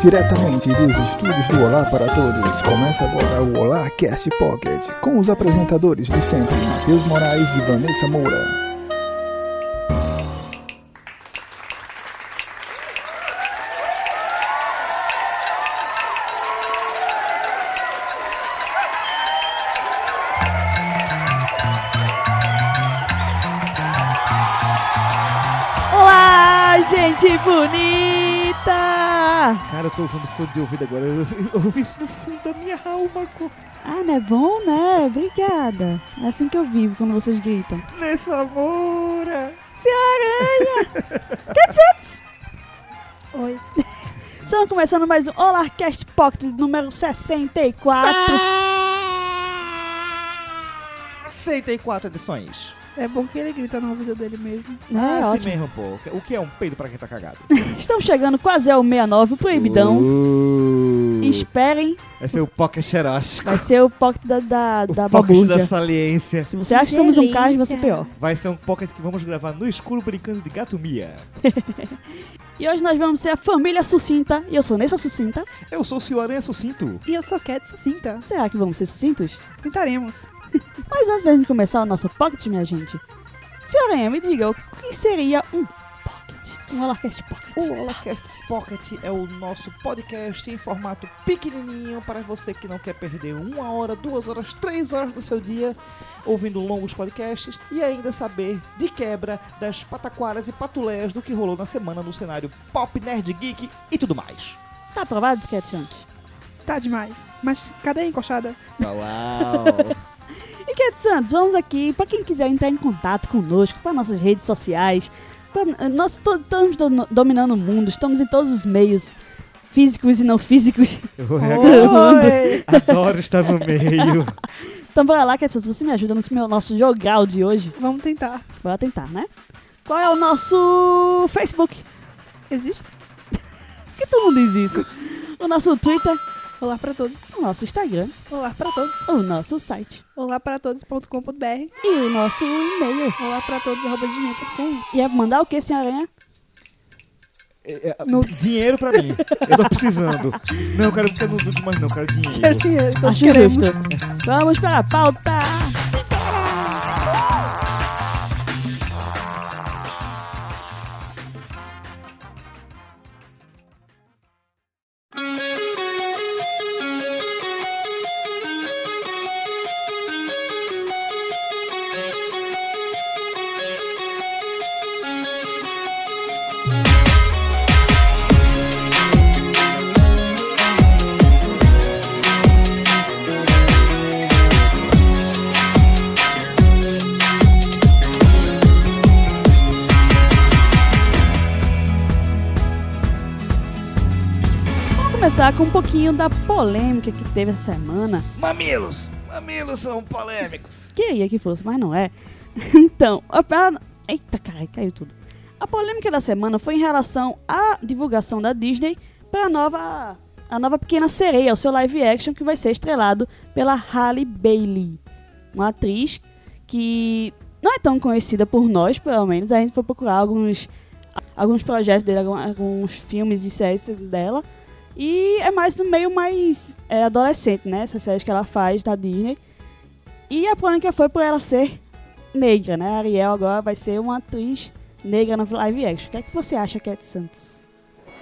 Diretamente dos estúdios do Olá para Todos, começa agora o Olá Cast Pocket, com os apresentadores de sempre, Matheus Moraes e Vanessa Moura. Cara, eu tô usando fone de ouvido agora. Eu, eu ouvi isso no fundo da minha alma. co- Ah, não é bom, né? Obrigada. É assim que eu vivo quando vocês gritam. Nessa moura. Senhora Aranha! Oi. Estamos começando mais um Olá Cast Pocket número 64. 64 edições. É bom que ele grita na vida dele mesmo. É, ah, assim ótimo. mesmo, pô. O que é um peido pra quem tá cagado? Estamos chegando quase ao 69, o proibidão. Uh, Esperem, Esse é o Pocket Xeróxico. vai ser o pocket da, da, O da Pocket da saliência. Se você acha que somos um carro, você é pior. Vai ser um Pocket que vamos gravar no escuro brincando de gato Mia. E hoje nós vamos ser a família sucinta. E eu sou Nessa Sucinta. Eu sou o Senhor Aranha Sucinto. E eu sou Cat Sucinta. Será que vamos ser sucintos? Tentaremos. Mas antes da gente começar o nosso pocket, minha gente, senhora Aranha, me diga, o que seria um pocket? Um Holacast Pocket. O HolaCast Pocket é o nosso podcast em formato pequenininho para você que não quer perder uma hora, duas horas, três horas do seu dia ouvindo longos podcasts e ainda saber de quebra das pataquaras e patuleias do que rolou na semana no cenário pop, nerd, geek e tudo mais. Tá aprovado, Santos? Tá demais. Mas cadê a encoxada? Uau! E Cat Santos, vamos aqui, pra quem quiser entrar em contato conosco, para nossas redes sociais, pra, eh, nós to- estamos do- dominando o mundo, estamos em todos os meios, físicos e não físicos. Eu Oi! adoro estar no meio. Então bora lá, Cat Santos, você me ajuda no meu, nosso jogal de hoje? Vamos tentar. Bora tentar, né? Qual é o nosso Facebook? Existe? Por que todo mundo diz isso? O nosso Twitter, Olá pra todos. o nosso Instagram, Olá pra todos. o nosso site Olá para todos.com.br. e o nosso e-mail. Olá pra todos arroba gmail.com. E é mandar o que, senhora Aranha? É, é, No- Dinheiro pra mim. Eu tô precisando. Não, eu quero ficar no nude, mas não, eu quero dinheiro. Quero dinheiro. Todos Acho queremos. justo. Vamos para a pauta. Com um pouquinho da polêmica que teve essa semana. Mamilos! Mamilos são polêmicos. Queria que fosse, mas não é. Então, a, eita, caralho, caiu tudo. A polêmica da semana foi em relação à divulgação da Disney para a nova, a nova Pequena Sereia, o seu live action que vai ser estrelado pela Halle Bailey, uma atriz que não é tão conhecida por nós, pelo menos. A gente foi procurar alguns, alguns projetos dele, alguns filmes e séries dela. E é mais no meio mais é, adolescente, né? Essas séries que ela faz da Disney. E a polêmica foi por ela ser negra, né? A Ariel agora vai ser uma atriz negra no live action. O que é que você acha, Cat Santos?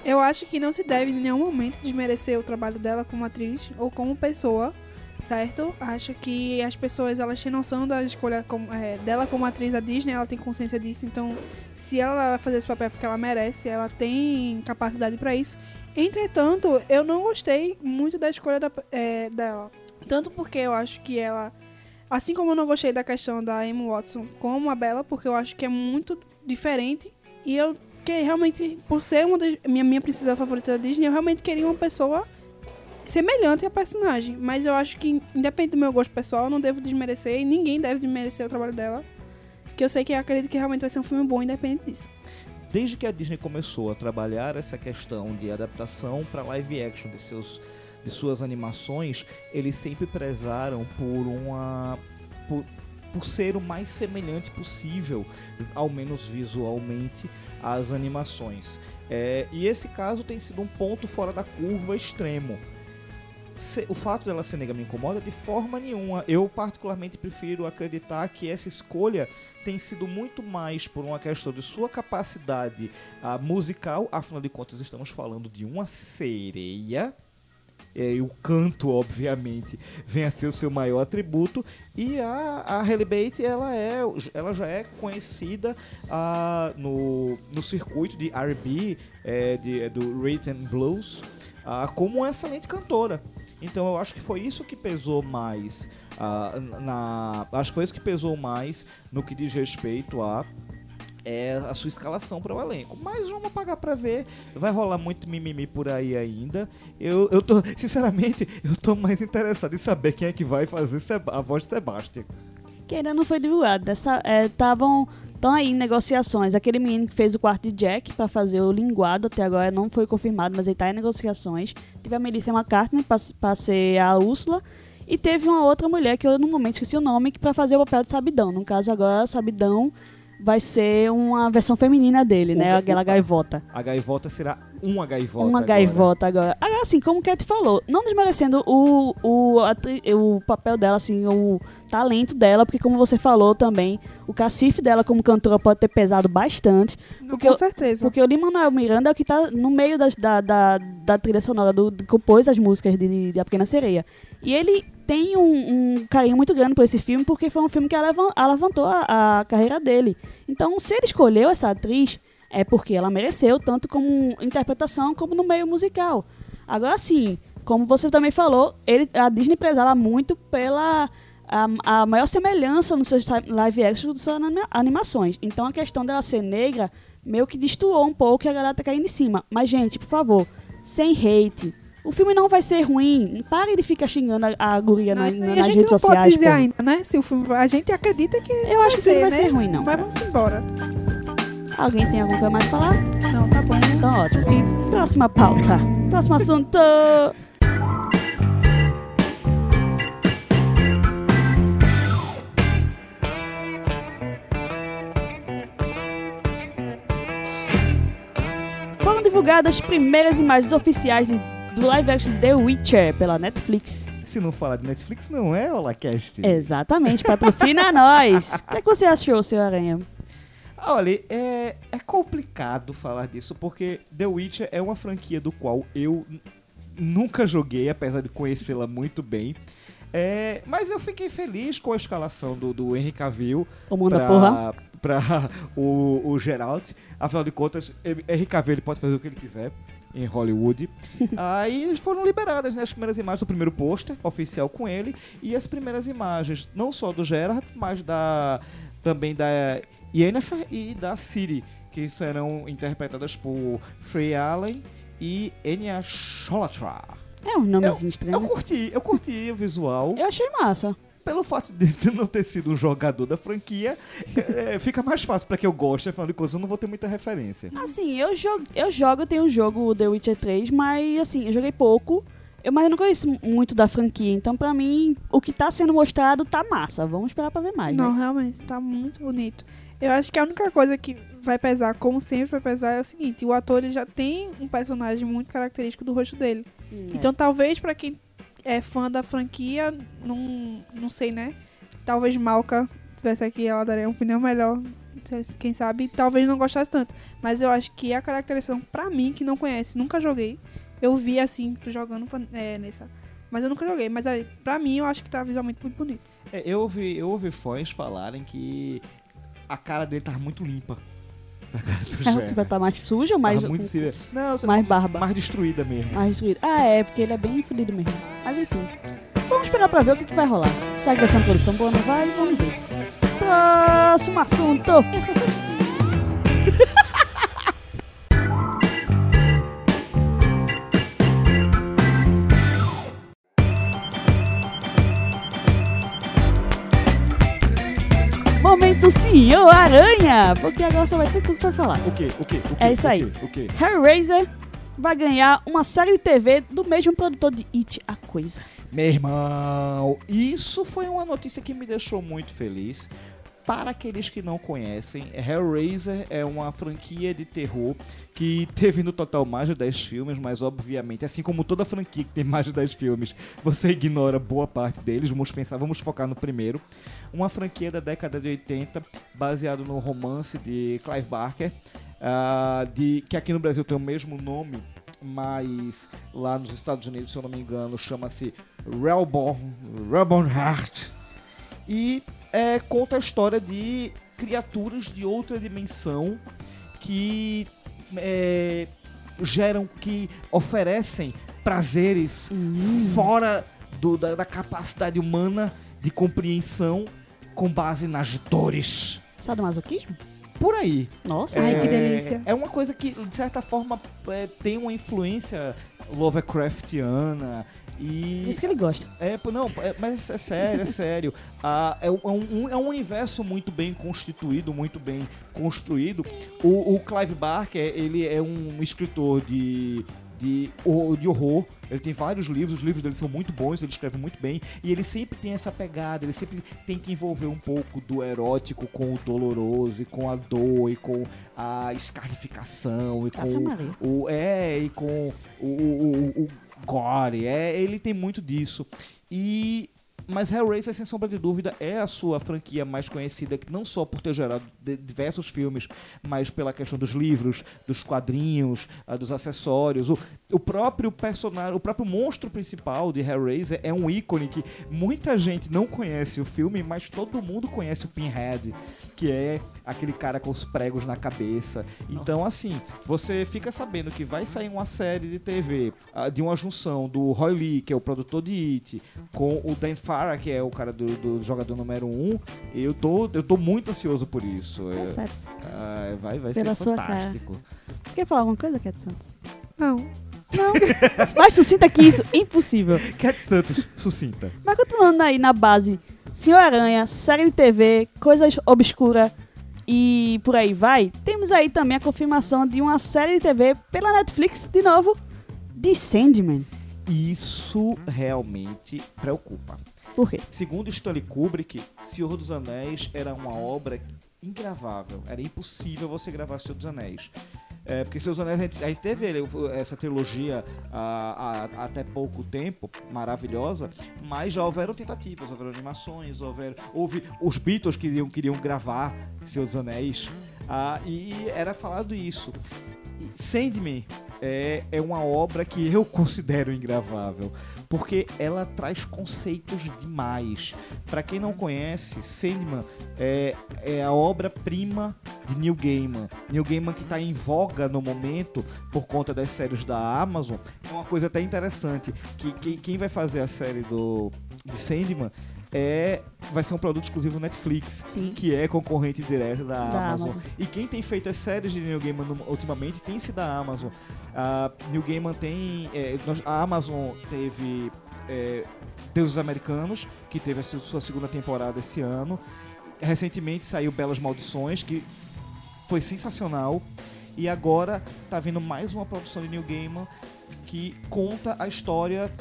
Eu acho que não se deve em nenhum momento desmerecer o trabalho dela como atriz ou como pessoa, certo? Acho que as pessoas elas têm noção da escolha como- é, dela como atriz da Disney, ela tem consciência disso, então se ela vai fazer esse papel porque ela merece, ela tem capacidade pra isso. Entretanto, eu não gostei muito da escolha da- é, dela, tanto porque eu acho que ela, assim como eu não gostei da questão da Emma Watson como a Bella, porque eu acho que é muito diferente e eu que realmente, por ser uma das minha, minha princesa favorita da Disney, eu realmente queria uma pessoa semelhante à personagem. Mas eu acho que, independente do meu gosto pessoal, eu não devo desmerecer e ninguém deve desmerecer o trabalho dela. Que eu sei que eu acredito que realmente vai ser um filme bom, independente disso. Desde que a Disney começou a trabalhar essa questão de adaptação para live action de, seus, de suas animações, eles sempre prezaram por uma. por, por ser o mais semelhante possível, ao menos visualmente, às animações. É, e esse caso tem sido um ponto fora da curva extremo. O fato dela ser negra me incomoda de forma nenhuma. Eu particularmente prefiro acreditar que essa escolha tem sido muito mais por uma questão de sua capacidade ah, musical. Afinal de contas, estamos falando de uma sereia. É, e o canto, obviamente, vem a ser o seu maior atributo. E a, a Halle Bates, ela, é, ela já é conhecida ah, no, no circuito de R&B, é, de, do Rhythm Blues, ah, como uma excelente cantora. Então eu acho que foi isso que pesou mais ah, na, acho que foi isso que pesou mais no que diz respeito a é a sua escalação para o elenco. Mas vamos pagar para ver. Vai rolar muito mimimi por aí ainda. Eu, eu tô, sinceramente, eu tô mais interessado em saber quem é que vai fazer a voz de Sebastian. Que ainda não foi divulgado. Estavam. Estão aí negociações. Aquele menino que fez o quarto de Jack pra fazer o linguado até agora não foi confirmado, mas ele tá em negociações. Teve a Melissa McCartney pra ser a Úrsula. E teve uma outra mulher que eu no momento esqueci o nome, que pra fazer o papel de Sabidão. No caso agora, Sabidão vai ser uma versão feminina dele, O né? Aquela gaivota. A gaivota será uma gaivota. Uma agora. gaivota agora. Agora, assim, como o Cat falou, não desmerecendo o, o, o papel dela, assim, o talento dela, porque como você falou também, o cacife dela como cantora pode ter pesado bastante. Não, Porque com eu- certeza. Porque o Lin-Manuel Miranda é o que tá no meio das- da, da, da trilha sonora, do, do- compôs as músicas de, de A Pequena Sereia. E ele tem um, um carinho muito grande por esse filme, porque foi um filme que alavan- alavantou a, a carreira dele. Então, se ele escolheu essa atriz, é porque ela mereceu, tanto como interpretação, como no meio musical. Agora sim, como você também falou, ele, a Disney prezava muito pela a, a maior semelhança nos seus live action das suas anima- animações. Então a questão dela ser negra meio que destoou um pouco e a galera tá caindo em cima. Mas, gente, por favor, sem hate. O filme não vai ser ruim. Pare de ficar xingando a, a guria Não, na- na- aí a nas gente redes não sociais. pode dizer ainda, né? Se o filme, a gente acredita que Eu acho que não vai ser ruim, não. Mas vamos embora. Alguém tem alguma coisa mais pra falar? Não, tá bom. Então, ótimo. Sucintos. Próxima pauta. Próximo assunto. Foram divulgadas as primeiras imagens oficiais de- do live action The Witcher pela Netflix. Se não falar de Netflix, não é Holacast. Exatamente, patrocina nós. O que, é que você achou, seu Aranha? Ah, Olha, é, é complicado falar disso, porque The Witcher é uma franquia do qual eu nunca joguei, apesar de conhecê-la muito bem. É, mas eu fiquei feliz com a escalação do, do Henry Cavill O mundo da porra. pra, o, o Geralt. Afinal de contas, Henry Cavill ele pode fazer o que ele quiser em Hollywood. Aí eles foram liberadas né, as primeiras imagens do primeiro pôster oficial com ele e as primeiras imagens não só do Geralt, mas da também da Yennefer e da Ciri, que serão interpretadas por Frey Allen e Enya Sholatra. É um nomezinho Eu estranho. curti, eu curti o visual. Eu achei massa. Pelo fato de eu não ter sido um jogador da franquia, é, fica mais fácil pra quem eu gosto, afinal de contas eu não vou ter muita referência. Assim, eu jogo, eu jogo, tenho o jogo The Witcher 3, mas assim, eu joguei pouco. Eu, mas eu não conheço muito da franquia, então pra mim, o que tá sendo mostrado tá massa. Vamos esperar pra ver mais, Não, né? realmente, tá muito bonito. Eu acho que a única coisa que vai pesar, como sempre vai pesar, é o seguinte: o ator ele já tem um personagem muito característico do rosto dele. Hum, Então, talvez pra quem é fã da franquia, não, não sei, né? Talvez Malca tivesse aqui, ela daria uma opinião melhor. Quem sabe, talvez não gostasse tanto. Mas eu acho que a caracterização, pra mim, que não conhece, nunca joguei. Eu vi assim, tu jogando é, nessa. Mas eu nunca joguei. Mas aí, pra mim, eu acho que tá visualmente muito bonito. É, eu, ouvi, eu ouvi fãs falarem que a cara dele tava muito limpa. A cara do É, que vai estar mais sujo ou mais, Tava muito se- Não, mais barba? mais destruída mesmo. Mais destruído. Ah, é, porque ele é bem fodido mesmo. Mas enfim. Vamos esperar pra ver o que, que vai rolar. Será que vai ser uma produção boa? Não vai? Vamos ver. Próximo assunto. Senhor Aranha! Porque agora só vai ter tudo pra falar. O quê? O quê? O quê? É isso O aí. quê? O quê? Hellraiser vai ganhar uma série de TV do mesmo produtor de It, a Coisa. Meu irmão, isso foi uma notícia que me deixou muito feliz. Para aqueles que não conhecem, Hellraiser é uma franquia de terror que teve no total mais de 10 filmes, mas obviamente, assim como toda franquia que tem mais de 10 filmes, você ignora boa parte deles. Vamos pensar, vamos focar no primeiro. Uma franquia da década de 80, baseado no romance de Clive Barker, ah, de, que aqui no Brasil tem o mesmo nome, mas lá nos Estados Unidos, se eu não me engano, chama-se Reborn Heart. E é, conta a história de criaturas de outra dimensão que é, geram, que oferecem prazeres fora do- da, da capacidade humana de compreensão com base nas dores. Sadomasoquismo? Por aí. Nossa, Ai, é, que delícia. É uma coisa que, de certa forma, é, tem uma influência Lovecraftiana. E isso que ele gosta. é, não, é- mas é sério, é sério. Ah, é, um, é um- é um universo muito bem constituído, muito bem construído. O, o Clive Barker, ele é um escritor de, de, de horror. Ele tem vários livros, os livros dele são muito bons, ele escreve muito bem. E ele sempre tem essa pegada, ele sempre tenta envolver um pouco do erótico com o doloroso, e com a dor, e com a escarnificação, e com Ave o- o é e com o, o, o, o gore, é, ele tem muito disso. E mas Hellraiser, sem sombra de dúvida, é a sua franquia mais conhecida, não só por ter gerado diversos filmes, mas pela questão dos livros, dos quadrinhos, ah, dos acessórios. O, o próprio personagem, o próprio monstro principal de Hellraiser é um ícone que muita gente não conhece o filme, mas todo mundo conhece o Pinhead, que é aquele cara com os pregos na cabeça. Então, assim, você fica sabendo que vai sair uma série de TV ah, de uma junção do Roy Lee, que é o produtor de It, com o Dan Que é o cara do, do jogador número 1. Um, eu tô, eu tô muito ansioso por isso. É, Percebe-se. ah, vai vai Pela ser sua fantástico. Você quer falar alguma coisa, Cat Santos? Não. Não. Mais sucinta que isso, impossível. Cat Santos, sucinta. Mas continuando aí na base, Senhor Aranha, série de TV, coisa obscura e por aí vai, temos aí também a confirmação de uma série de TV pela Netflix, de novo, de Sandman. Isso realmente preocupa. Por quê? Segundo Stanley Kubrick, Senhor dos Anéis era uma obra ingravável. Era impossível você gravar Senhor dos Anéis. É, porque dos Anéis, a gente, a gente teve essa trilogia ah, há- até pouco tempo, maravilhosa, mas já houveram tentativas, houveram animações, houveram, houve os Beatles queriam, queriam gravar Senhor dos Anéis, ah, e era falado isso. E Sandman é, é uma obra que eu considero ingravável, porque ela traz conceitos demais. Pra quem não conhece, Sandman é, é a obra-prima de Neil Gaiman. Neil Gaiman que está em voga no momento por conta das séries da Amazon. É uma coisa até interessante, que, que- quem vai fazer a série do de Sandman é vai ser um produto exclusivo Netflix, Sim. que é concorrente direto da, Da Amazon. Amazon. E quem tem feito as séries de Neil Gaiman ultimamente tem sido a Amazon. A Neil Gaiman tem. é, a Amazon teve é, Deuses Americanos, que teve a su- sua segunda temporada esse ano. Recentemente saiu Belas Maldições, que foi sensacional. E agora tá vindo mais uma produção de Neil Gaiman que conta a história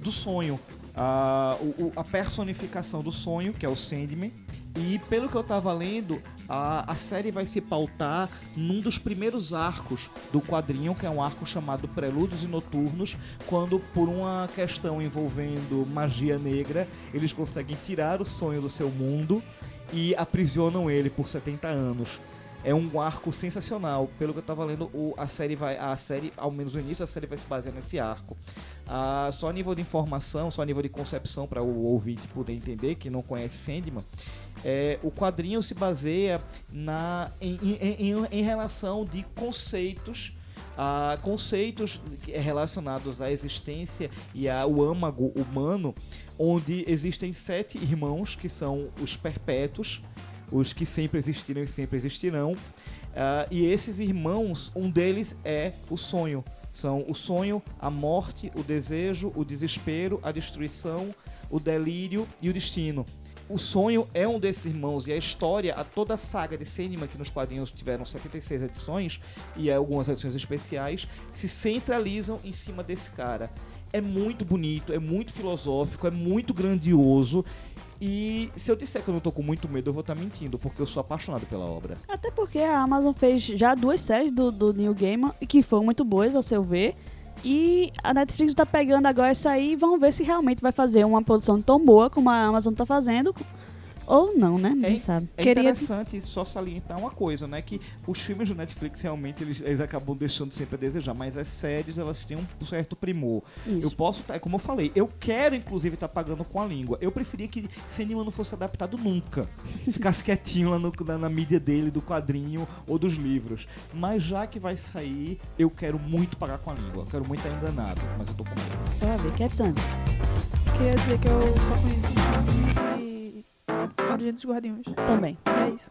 do sonho. A, o- a personificação do sonho, que é o Sandman. E pelo que eu tava lendo, a, a série vai se pautar num dos primeiros arcos do quadrinho, que é um arco chamado Prelúdios e Noturnos, quando por uma questão envolvendo magia negra, eles conseguem tirar o sonho do seu mundo e aprisionam ele por 70 anos. É um arco sensacional. Pelo que eu tava lendo, o- a série vai. A série, ao menos o início, a série vai se basear nesse arco. Ah, só a nível de informação, só a nível de concepção para o ouvinte poder entender, que não conhece Sandman, é, o quadrinho se baseia na, em, em- em- em relação de conceitos. ah, conceitos relacionados à existência e ao âmago humano, onde existem sete irmãos que são os perpétuos, os que sempre existiram e sempre existirão. Ah, e esses irmãos, um deles é o sonho. São o sonho, a morte, o desejo, o desespero, a destruição, o delírio e o destino. o sonho é um desses irmãos e a história, a toda a saga de Sandman que nos quadrinhos tiveram 76 edições e algumas edições especiais, se centralizam em cima desse cara. É muito bonito, é muito filosófico, é muito grandioso. E se eu disser que eu não tô com muito medo, eu vou estar mentindo, porque eu sou apaixonado pela obra. Até porque a Amazon fez já duas séries do, do New Gaiman, que foram muito boas, ao seu ver. E a Netflix tá pegando agora essa aí e vamos ver se realmente vai fazer uma produção tão boa como a Amazon tá fazendo. Ou não, né? Ninguém É- sabe. É Queria- interessante só salientar uma coisa, né? Que os filmes do Netflix realmente eles, eles acabam deixando sempre a desejar, mas as séries elas têm um certo primor. Eu Isso. posso, tá, como eu falei, eu quero inclusive estar pagando com a língua. Eu preferia que Cinema não fosse adaptado nunca. Ficasse quietinho lá no- na, na mídia dele, do quadrinho ou dos livros. Mas já que vai sair, eu quero muito pagar com a língua. Eu quero muito estar enganado, mas eu tô com medo. Santos. Queria dizer que eu só conheço um Origem dos Guardiões. Também. É isso.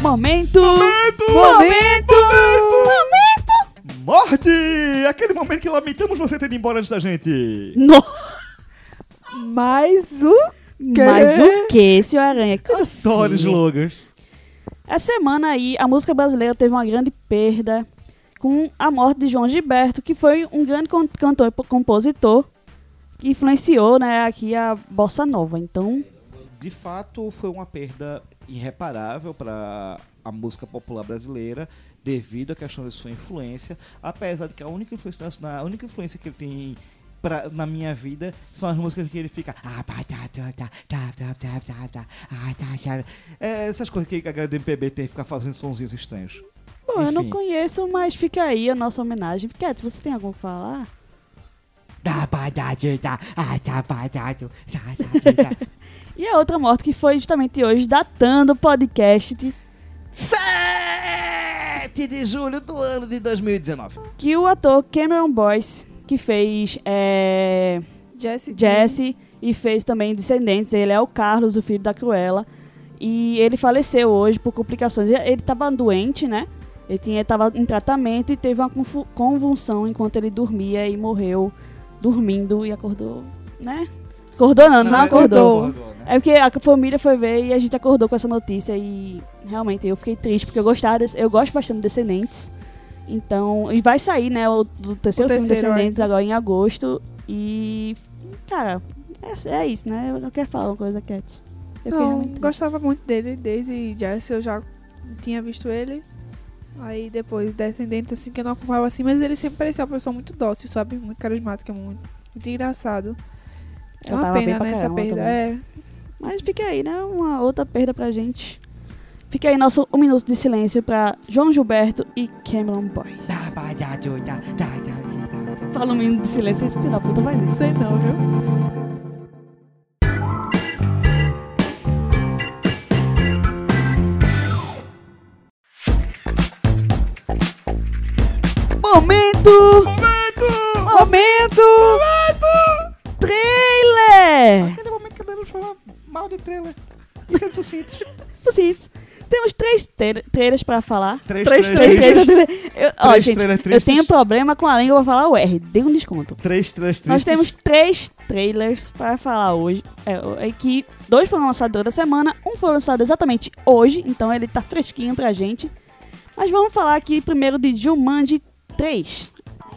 Momento! Momento! Morte! Aquele momento que lamentamos você ter ido embora antes da gente. No... Mas o Mas o que, senhor Aranha? Que coisa Adoro slogans. Essa semana aí, a música brasileira teve uma grande perda com a morte de João Gilberto, que foi um grande cantor e compositor que influenciou né, aqui a bossa nova. Então, De fato, foi uma perda irreparável para a música popular brasileira devido à questão de sua influência, apesar de que a única influência, a única influência que ele tem pra, na minha vida são as músicas que ele fica "Ah, tá, é, essas coisas que a galera do MPB tem ficar fazendo sonzinhos estranhos. bom, eu não Enfim. conheço, mas fica aí a nossa homenagem. Cat, você tem algo a falar? E a outra morte que foi justamente hoje, datando o podcast, 7 de julho do ano de 2019. que o ator Cameron Boyce, que fez é, Jesse. Jesse e fez também Descendentes. Ele é o Carlos, o filho da Cruella. E ele faleceu hoje por complicações. Ele estava doente, né? Ele tinha, tava em tratamento e teve uma convulsão enquanto ele dormia e morreu dormindo e acordou, né? Acordou não, não, Não acordou. acordou. né? É porque a família foi ver e a gente acordou com essa notícia e realmente eu fiquei triste porque eu gostava, desse- eu gosto bastante de Descendentes. Então, e vai sair, né, o do terceiro O filme terceiro Descendentes ainda. agora em agosto e cara, é, é isso, né? Eu não quero falar uma coisa, Cat. Eu Não, gostava muito dele desde Jesse, eu já tinha visto ele. Aí depois, Descendente, assim, que eu não acompanhava assim, mas ele sempre parecia uma pessoa muito dócil, sabe? Muito carismática, muito, muito engraçado. É uma pena, né, essa perda. É. Mas fica aí, né? Uma outra perda pra gente. Fica aí nosso um minuto de silêncio pra João Gilberto e Cameron Boyce. Fala um minuto de silêncio, esse filho da puta vai Não sei não, viu? Momento! Momento! Trailer! Aquele momento que devemos falar mal de trailer. É sucinto. Sucintos. Temos três tra- trailers pra falar. Três três trailers trailers. tristes. Eu, ó, Três gente, trailers eu tristes. tenho problema com a língua pra falar o R. Dê um desconto. Três, três, três. Nós temos três trailers para falar hoje. É, é que dois foram lançados durante a semana, um foi lançado exatamente hoje, então ele tá fresquinho pra gente. Mas vamos falar aqui primeiro de Jumanji 3.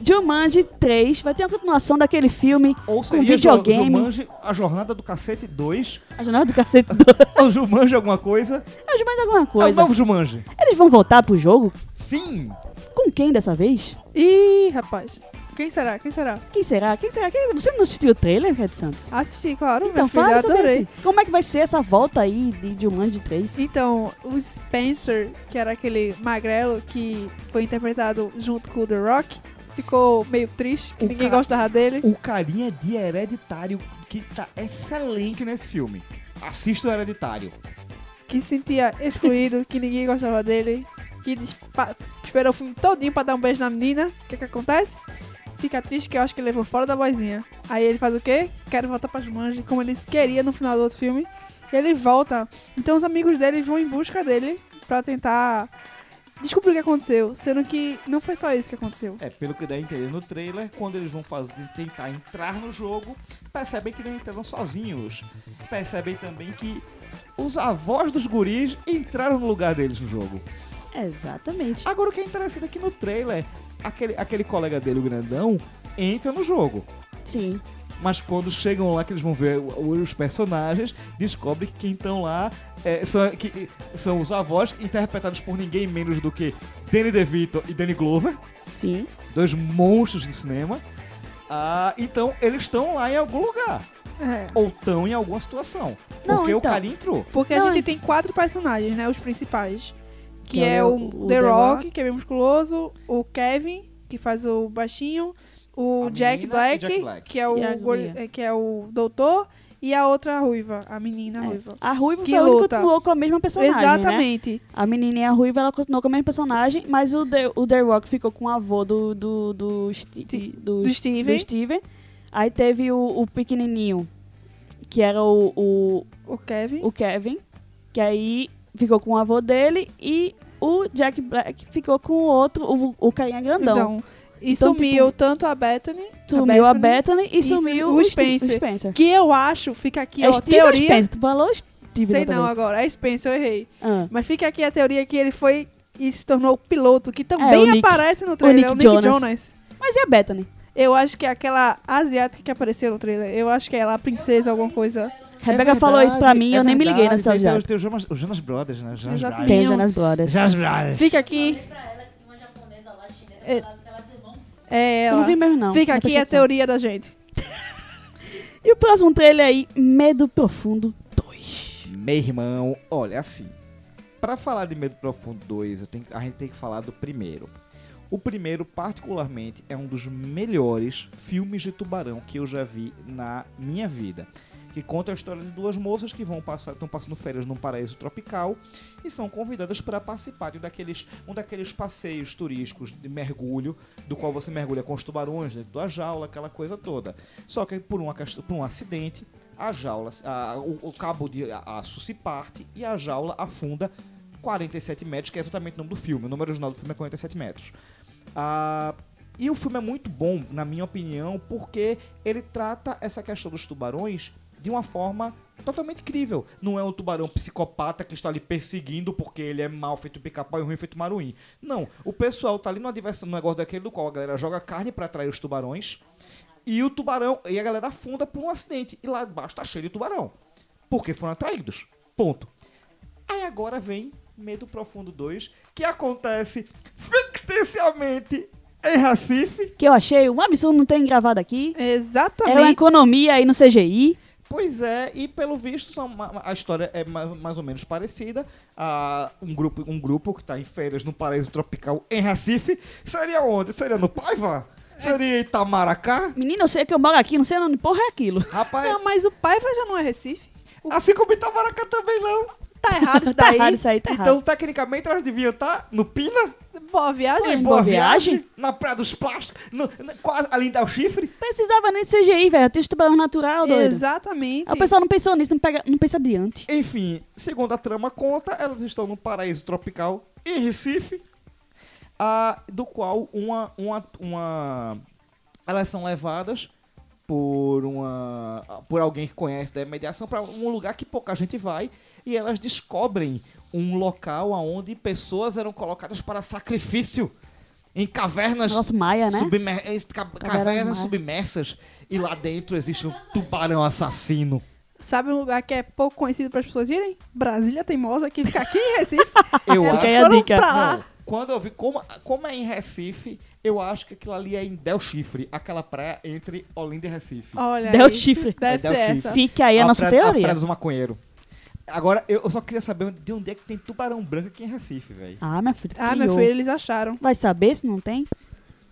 Jumanji 3 vai ter uma continuação daquele filme Ou com videogame. Jumanji, a Jornada do Cacete 2. A Jornada do Cacete 2. Ou Jumanji alguma coisa. É o Jumanji alguma É o coisa. novo Jumanji. Eles vão voltar pro jogo? Sim. Com quem dessa vez? Ih, rapaz. Quem será? Quem será? Quem será? Quem será? Quem- Você não assistiu o trailer, Red Santos? Assisti, claro, Então fala sobre adorei. esse. Como é que vai ser essa volta aí de Jumanji 3? Então, o Spencer, que era aquele magrelo que foi interpretado junto com o The Rock, ficou meio triste, que O ninguém gostava dele. O carinha de hereditário que tá excelente nesse filme. Assista o hereditário. que se sentia excluído, que ninguém gostava dele, que esperou o filme todinho pra dar um beijo na menina. O que que acontece? fica triste que eu acho que levou fora da vozinha. Aí ele faz o quê? Quero voltar pras manjas, como ele queria no final do outro filme. E ele volta. Então os amigos dele vão em busca dele pra tentar descobrir o que aconteceu. Sendo que não foi só isso que aconteceu. É, pelo que dá a entender no trailer, quando eles vão fazer, tentar entrar no jogo, percebem que não entraram sozinhos. Percebem também que os avós dos guris entraram no lugar deles no jogo. Exatamente. Agora o que é interessante aqui no trailer, aquele, aquele colega dele, o grandão, entra no jogo. Sim. Mas quando chegam lá que eles vão ver o- os personagens, descobrem que quem estão lá é, são, que, são os avós interpretados por ninguém menos do que Danny DeVito e Danny Glover, Sim. dois monstros do cinema. Ah, então eles estão lá em algum lugar. É. Ou estão em alguma situação. Não, Porque o então. cara entrou. Porque Não, a gente tem quatro personagens, né? Os principais. Que, Que é é, o- o, o The The Rock, Rock. que é bem musculoso, o Kevin, que faz o baixinho, o A Jack Black, Jack Black. que é o a é, que é o doutor, e a outra ruiva, a menina É. ruiva. A Ruiva Que foi a única que luta. continuou com a mesma personagem, né? Exatamente. A menininha ruiva, ela continuou com a mesma personagem, mas o The, o The Rock ficou com o avô do, do, do, Sti- do, Do Steven. do Steven. Aí teve o, o pequenininho, que era o, o, O Kevin. o Kevin, que aí ficou com o avô dele. E o Jack Black ficou com o outro, o, o carinha grandão. Então, e Então, sumiu tanto a Bethany, sumiu a Bethany, Bethany e e sumiu o o, Spencer. o Spencer. que eu acho, fica aqui é ó, Steve ou teoria... Spencer? Tu falou Steve Sei não agora, é Spencer, eu errei. Ah. Mas fica aqui a teoria que ele foi e se tornou o piloto, que É, também o Nick. aparece no trailer, Nick é o Nick Jonas. Jonas. Mas e a Bethany? Eu acho que é aquela asiática que apareceu no trailer. Eu acho que é ela, a princesa, alguma coisa. Rebeca falou isso pra mim e eu nem me liguei nessa É tem, já. tem, tem os Jonas, os Jonas Brothers, né? Jonas Exatamente. Tem Brothers. o Jonas Brothers. Jonas Brothers. Fica aqui, Falei pra ela que tinha uma japonesa lá, chinesa, É. que ela, é Eu não vi mesmo, não. Fica Não aqui a teoria da gente. E o próximo trailer aí, Medo Profundo 2. Meu irmão, olha, assim. Pra falar de Medo Profundo 2, eu tenho- a gente tem que falar do primeiro. O primeiro, particularmente, é um dos melhores filmes de tubarão que eu já vi na minha vida. Que conta a história de duas moças que vão passar, estão passando férias num paraíso tropical e são convidadas para participarem daqueles, um daqueles passeios turísticos de mergulho, do qual você mergulha com os tubarões dentro da jaula, aquela coisa toda. Só que por, uma, por um acidente, a jaula, a- o, o cabo de aço se parte e a jaula afunda 47 metros, que é exatamente o nome do filme. O número original do filme é 47 metros. Ah, e o filme é muito bom, na minha opinião, porque ele trata essa questão dos tubarões de uma forma totalmente crível. Não é um tubarão psicopata que está ali perseguindo porque ele é mal feito pica-pau e ruim feito maruim. Não, o pessoal tá ali numa diversão, num negócio daquele do qual a galera joga carne para atrair os tubarões e o tubarão, e a galera afunda por um acidente. E lá embaixo tá cheio de tubarão. Porque foram atraídos. Ponto. Aí agora vem Medo Profundo 2, que acontece ficticiamente em Recife. Que eu achei um absurdo não terem gravado aqui. Era uma Exatamente. economia aí no CGI. Pois é, e pelo visto são a história é ma- mais ou menos parecida. Ah, um, grupo, um grupo que está em férias no paraíso tropical em Recife. Seria onde? Seria no Paiva? Seria em Itamaracá? Menino, eu sei que eu moro aqui, não sei onde porra é aquilo. Rapaz, Não, mas o Paiva já não é Recife. assim como Itamaracá também não. Tá errado isso Tá daí. errado isso aí, tá então, errado. tecnicamente, elas deviam estar no Pina, Boa viagem. Em Boa Viagem? na Praia dos Plásticos, no, na- quase ali Del Chifre. Precisava nem de CGI, velho. Tem tubarão natural, doido. Exatamente. Aí o pessoal não pensou nisso, não, pega, não pensa adiante. Enfim, segundo a trama conta, elas estão num paraíso tropical em Recife, ah, do qual uma, uma, uma elas são levadas por uma por alguém que conhece da mediação para um lugar que pouca gente vai e elas descobrem um local onde pessoas eram colocadas para sacrifício em cavernas Negócio Maia, né? submer- ca- Caverna cavernas Maia. submersas e lá dentro existe um tubarão assassino. Sabe um lugar que é pouco conhecido para as pessoas irem? Brasília Teimosa, que fica aqui em Recife. Eu Elas acho a foram dica. pra lá. Não, quando eu vi como, como é em Recife, eu acho que aquilo ali é em Del Chifre, aquela praia entre Olinda e Recife. Olha Del aí. Chifre. Deve É Del ser Chifre. essa. Fica aí a, nossa praia, A teoria. praia dos maconheiros. Agora, eu só queria saber de onde é que tem tubarão branco aqui em Recife, velho. Ah, minha filha. Ah, meu filho, eles acharam. Vai saber se não tem?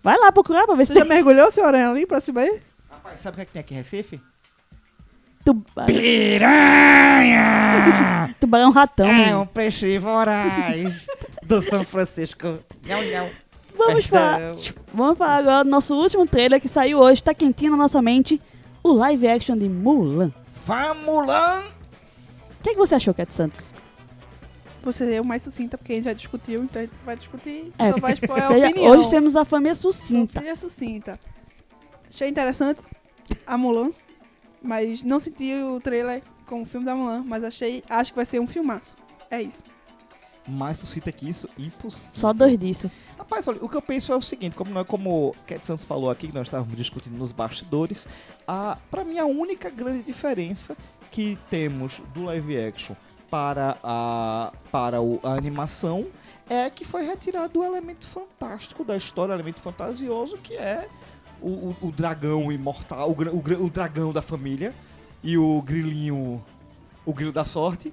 Vai lá procurar pra ver se Você já tem. mergulhou, senhora, ali pra cima aí? Rapaz, sabe o que, é que tem aqui em Recife? Tubarão, Piranha! tubarão ratão. é menino. um peixe voraz do São Francisco. Não, não. Vamos falar. Perdão. Vamos falar agora do nosso último trailer que saiu hoje, tá quentinho na nossa mente, o live action de Mulan. Vamos lá! O que, é que você achou, Cat Santos? Você é o mais sucinta, porque a gente já discutiu, então a gente vai discutir, É, só vai expor a seja- opinião. hoje temos a família sucinta. Opinião sucinta. Achei interessante a Mulan, mas não senti o trailer com o filme da Mulan, mas achei, acho que vai ser um filmaço. É isso. Mais sucinta que isso, impossível. Só dois disso. Rapaz, olha, o que eu penso é o seguinte, como, nós, como o Cat Santos falou aqui, que nós estávamos discutindo nos bastidores, a, pra mim a única grande diferença que temos do live action para a, para o- a animação é que foi retirado o elemento fantástico da história, o elemento fantasioso, que é o, o- o dragão imortal, o, o dragão da família e o grilinho, o grilo da sorte.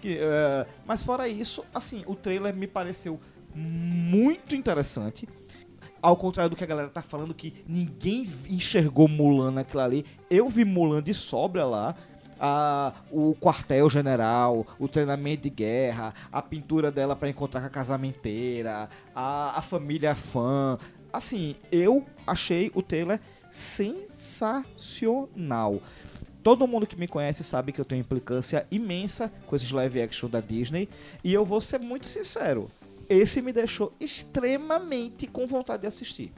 Que, é, mas fora isso, assim, o trailer me pareceu muito interessante. Ao contrário do que a galera tá falando, que ninguém enxergou Mulan naquilo ali. Eu vi Mulan de sobra lá. O quartel-general, o treinamento de guerra, a pintura dela pra encontrar com a casamenteira, a, a família fã. Assim, eu achei o trailer sensacional. Todo mundo que me conhece sabe que eu tenho implicância imensa com esses live action da Disney. E eu vou ser muito sincero. Esse me deixou extremamente com vontade de assistir.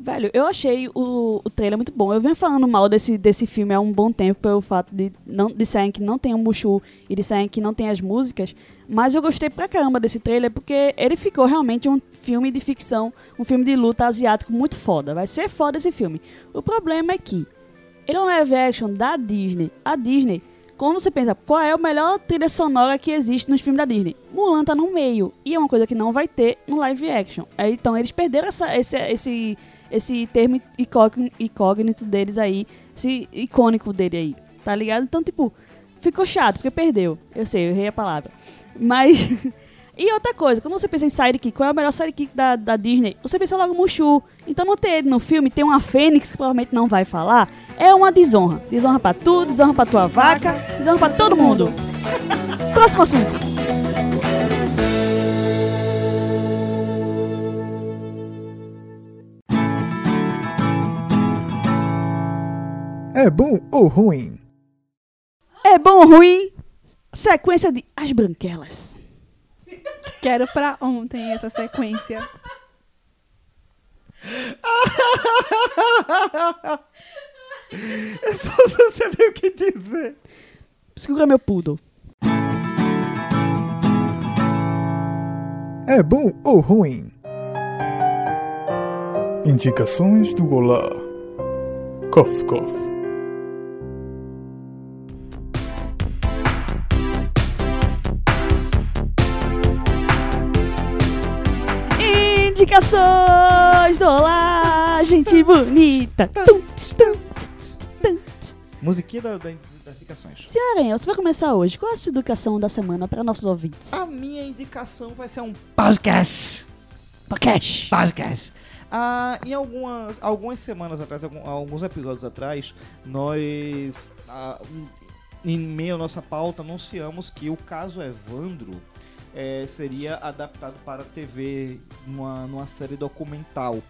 Velho, eu achei o, o trailer muito bom. Eu venho falando mal desse, desse filme há um bom tempo pelo fato de não disserem que não tem o Mushu e disserem que não tem as músicas. Mas eu gostei pra caramba desse trailer porque ele ficou realmente um filme de ficção, um filme de luta asiático muito foda. Vai ser foda esse filme. O problema é que ele é um live action da Disney. A Disney, quando você pensa qual é a melhor trilha sonora que existe nos filmes da Disney, Mulan tá no meio. E é uma coisa que não vai ter no live action. Aí, então eles perderam essa, esse, esse, esse termo incógnito deles aí, esse icônico dele aí, tá ligado? Então, tipo, ficou chato, porque perdeu. Eu sei, eu errei a palavra. Mas. e outra coisa, quando você pensa em sidekick, qual é o melhor sidekick da, da Disney? Você pensa logo no Mushu. Então não ter ele no filme, ter uma Fênix que provavelmente não vai falar, é uma desonra. Desonra pra tu, desonra pra tua vaca, desonra pra todo mundo. Próximo assunto. É bom ou ruim? É bom ou ruim? Sequência de As Branquelas. Quero pra ontem essa sequência. Eu só não sei nem o que dizer. Segura meu poodle. É bom ou ruim? Indicações do Olá. Cof, cof. Indicações do Olá, gente bonita. Musiquinha da- da- das indicações. Senhora você vai começar hoje. Qual é a sua educação da semana para nossos ouvintes? A minha indicação vai ser um podcast. Podcast. Podcast. Ah, em algumas, algumas semanas atrás, algum- alguns episódios atrás, nós, ah, em meio à nossa pauta, anunciamos que o caso Evandro eh, seria adaptado para a TV numa, numa série documental.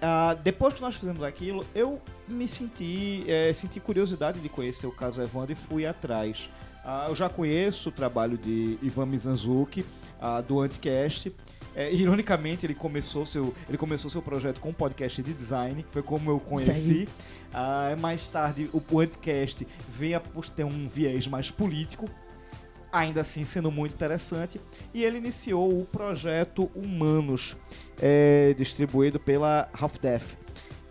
Ah, depois que nós fizemos aquilo, eu me senti, eh, senti curiosidade de conhecer o caso Evandro e fui atrás. Ah, eu já conheço o trabalho de Ivan Mizanzuki, ah, do Anticast. É, ironicamente, ele começou, seu, ele começou seu projeto com um podcast de design, foi como eu conheci. Ah, mais tarde, o, Anticast veio a ter um viés mais político, ainda assim sendo muito interessante. E ele iniciou o projeto Humanos, é, distribuído pela Half Death.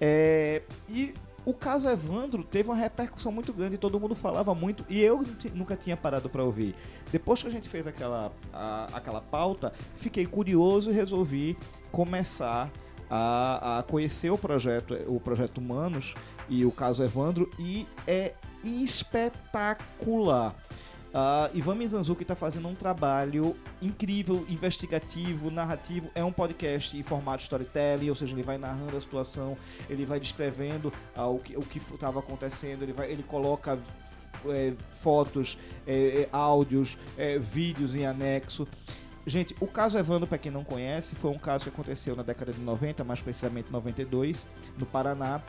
É, e o caso Evandro teve uma repercussão muito grande, todo mundo falava muito, e eu nunca tinha parado para ouvir. Depois que a gente fez aquela, a- aquela pauta, fiquei curioso e resolvi começar a, a conhecer o projeto, o projeto Humanos e o caso Evandro, e é espetacular. Ah, Ivan Mizanzuki está fazendo um trabalho incrível, investigativo, narrativo. É um podcast em formato storytelling, ou seja, ele vai narrando a situação, ele vai descrevendo ah, o que estava acontecendo, ele, vai, ele coloca é, fotos, é, é, áudios, é, vídeos em anexo. Gente, o caso Evandro, pra quem não conhece, foi um caso que aconteceu na década de 90, mais precisamente 92, no Paraná,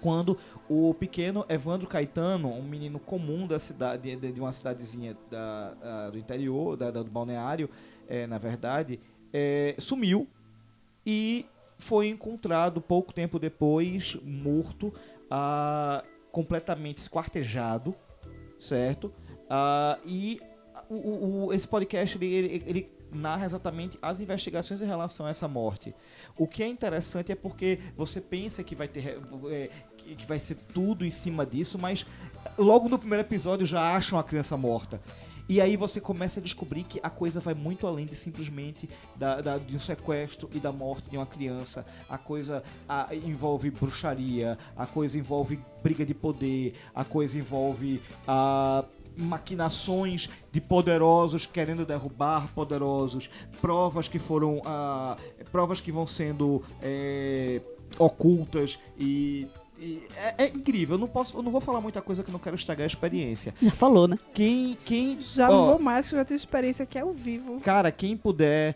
quando o pequeno Evandro Caetano, um menino comum da cidade, de, de uma cidadezinha da, ah, do interior, da, da- do balneário, eh, na verdade, eh, sumiu e foi encontrado pouco tempo depois, morto, ah, completamente esquartejado, certo? Ah, e o, o- esse podcast ele, ele- ele narra exatamente as investigações em relação a essa morte. O que é interessante é porque você pensa que vai ter é, que que vai ser tudo em cima disso, mas logo no primeiro episódio já acham a criança morta. E aí você começa a descobrir que a coisa vai muito além de simplesmente da, da- de um sequestro e da morte de uma criança. A coisa a- envolve bruxaria, a coisa envolve briga de poder, a coisa envolve a maquinações de poderosos querendo derrubar poderosos, provas que foram ah, provas que vão sendo é, ocultas e, e é, é incrível. Eu não posso, eu não vou falar muita coisa que eu não quero estragar a experiência. Já falou, né? Quem, quem Já não ó, vou mais, que eu já tenho experiência aqui ao vivo. Cara, quem puder,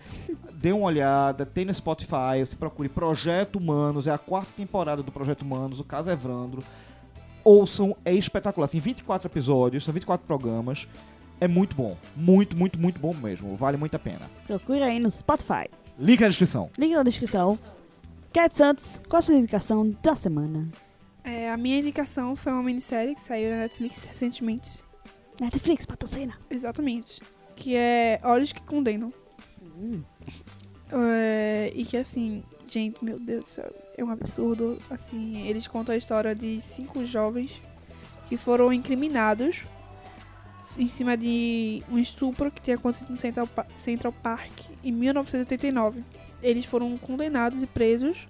dê uma olhada, tem no Spotify, você procure Projeto Humanos, é a quarta temporada do Projeto Humanos, o caso Evandro. Ouçam, é espetacular. Tem 24 episódios, são 24 programas. É muito bom. Muito, muito, muito bom mesmo. Vale muito a pena. Procure aí no Spotify. Link na descrição. Link na descrição. Cat Santos, qual a sua indicação da semana? É, a minha indicação foi uma minissérie que saiu na Netflix recentemente. Netflix, patrocina. Exatamente. Que é Olhos que Condenam. É, e que assim, gente, meu Deus do céu, é um absurdo. Assim, eles contam a história de cinco jovens que foram incriminados em cima de um estupro que tinha acontecido no Central, Central Park em 1989. Eles foram condenados e presos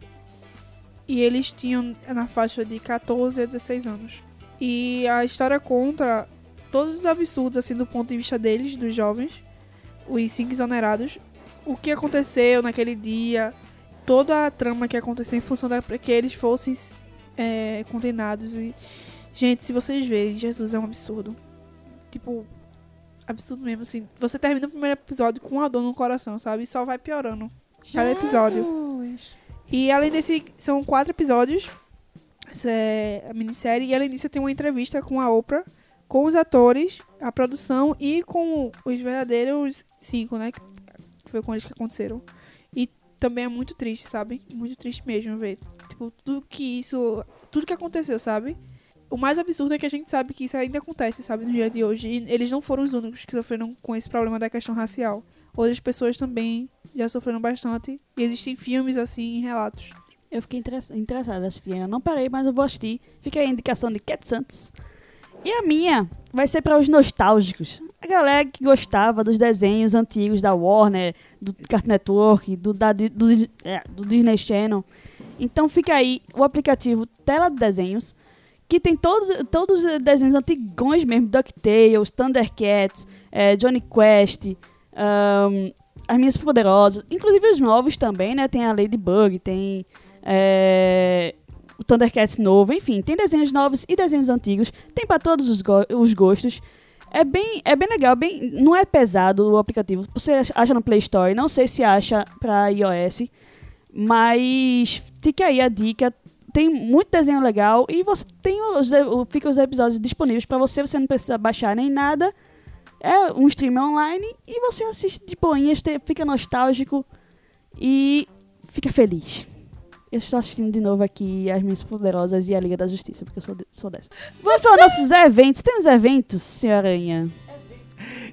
e eles tinham na faixa de 14 a 16 anos. E a história conta todos os absurdos assim do ponto de vista deles, dos jovens, os cinco exonerados, o que aconteceu naquele dia, toda a trama que aconteceu em função da que eles fossem é, condenados e gente, se vocês verem, Jesus é um absurdo. Tipo, absurdo mesmo assim. Você termina o primeiro episódio com uma dor no coração, sabe? E só vai piorando cada episódio. E além desse, são quatro episódios. Essa é a minissérie. E além disso, tem uma entrevista com a Oprah, com os atores, a produção e com os verdadeiros cinco, né? Que foi com eles que aconteceram. E também é muito triste, sabe? Muito triste mesmo ver. Tipo, tudo que isso. Tudo que aconteceu, sabe? O mais absurdo é que a gente sabe que isso ainda acontece, sabe, no dia de hoje. E eles não foram os únicos que sofreram com esse problema da questão racial. Outras pessoas também já sofreram bastante. E existem filmes assim, relatos. Eu fiquei interess- interessada em assistir. ainda não parei, mas eu vou assistir. Fica aí a indicação de Cat Santos. E a minha vai ser para os nostálgicos. A galera que gostava dos desenhos antigos da Warner, do Cartoon Network, do, da, do, é, do Disney Channel. Então fica aí o aplicativo Tela de Desenhos, que tem todos, todos os desenhos antigões mesmo, DuckTales, Thundercats, eh, Johnny Quest, ahn, As Minhas Poderosas, inclusive os novos também, né? Tem a Ladybug, tem é, o Thundercats novo, enfim, tem desenhos novos e desenhos antigos, tem para todos os, go- os gostos. É bem, é bem legal, bem, não é pesado o aplicativo. Você acha no Play Store, não sei se acha para iOS, mas fica aí a dica. Tem muito desenho legal e você tem os, fica os episódios disponíveis para você, você não precisa baixar nem nada. É um stream online e você assiste de boinhas, fica nostálgico e fica feliz. Eu estou assistindo de novo aqui As Minhas Poderosas e a Liga da Justiça, porque eu sou, de- sou dessa. Vamos para os nossos eventos. Temos eventos, senhora Aranha?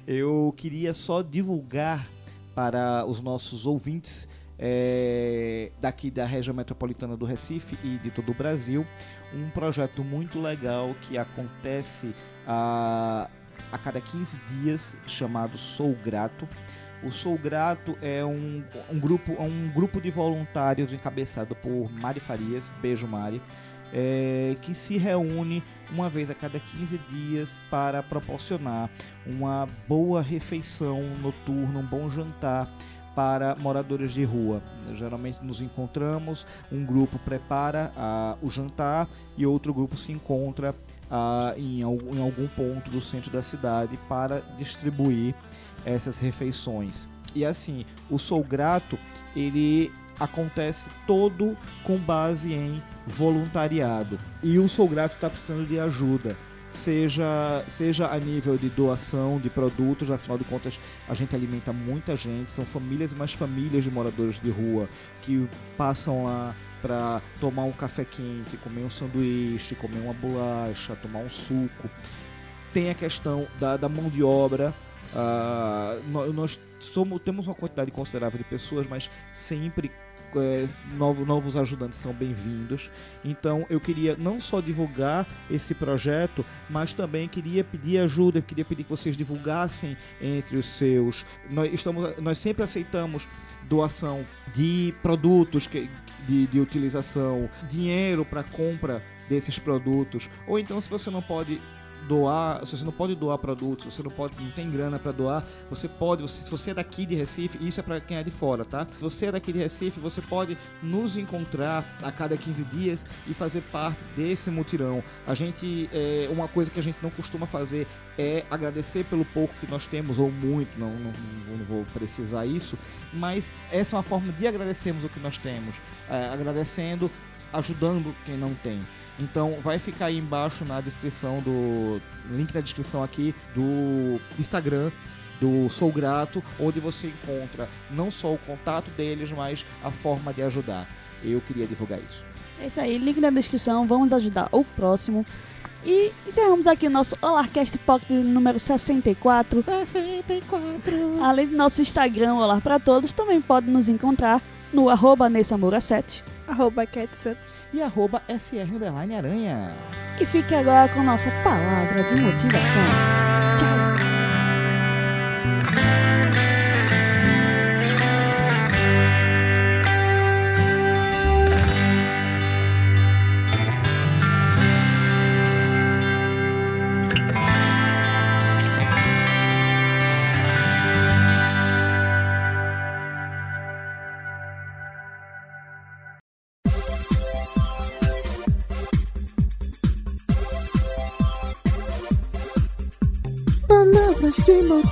Eu queria só divulgar para os nossos ouvintes é, daqui da região metropolitana do Recife e de todo o Brasil um projeto muito legal que acontece a, a cada 15 dias chamado Sou Grato. O Sou Grato é um, um, grupo, um grupo de voluntários encabeçado por Mari Farias, beijo Mari, é, que se reúne uma vez a cada 15 dias para proporcionar uma boa refeição noturna, um bom jantar para moradores de rua. Geralmente nos encontramos, um grupo prepara ah, o jantar e outro grupo se encontra em, al- em algum ponto do centro da cidade para distribuir essas refeições. E assim, o Sou Grato, ele acontece todo com base em voluntariado. E o Sou Grato está precisando de ajuda. Seja, seja a nível de doação de produtos, afinal de contas a gente alimenta muita gente, são famílias e mais famílias de moradores de rua que passam lá para tomar um café quente, comer um sanduíche, comer uma bolacha, tomar um suco. Tem a questão da, da mão de obra. nó- nós somos, temos uma quantidade considerável de pessoas, mas sempre é, novo- novos ajudantes são bem-vindos. Então eu queria não só divulgar esse projeto, mas também queria pedir ajuda, eu queria pedir que vocês divulgassem entre os seus. Nós, estamos, nós sempre aceitamos doação de produtos que, de, de utilização, dinheiro para compra desses produtos. Ou então, se você não pode doar, se você não pode doar produtos, você não pode, não tem grana para doar, você pode, você- se você é daqui de Recife, isso é para quem é de fora, tá? Se você é daqui de Recife, você pode nos encontrar a cada 15 dias e fazer parte desse mutirão. A gente, é, uma coisa que a gente não costuma fazer é agradecer pelo pouco que nós temos, ou muito, não, não, não vou precisar isso, mas essa é uma forma de agradecermos o que nós temos, é, agradecendo, ajudando quem não tem. Então vai ficar aí embaixo na descrição do link na descrição aqui do Instagram do Sou Grato, onde você encontra não só o contato deles, mas a forma de ajudar. Eu queria divulgar isso. É isso aí, link na descrição, vamos ajudar o próximo. E encerramos aqui o nosso Olarcast Pocket número 64. 64 Além do nosso Instagram, Olar para Todos, também pode nos encontrar no arroba Nessamura7. Arroba Catsup. e arroba SR Aranha. E fique agora com nossa palavra de motivação. Tchau!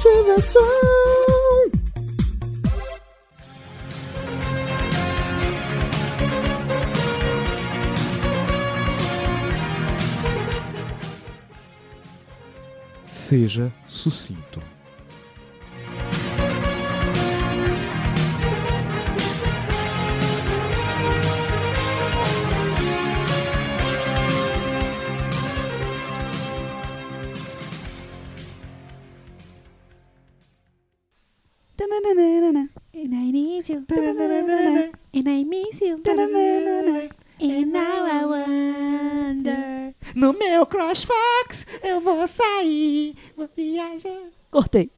Motivação. Seja sucinto. Cortei.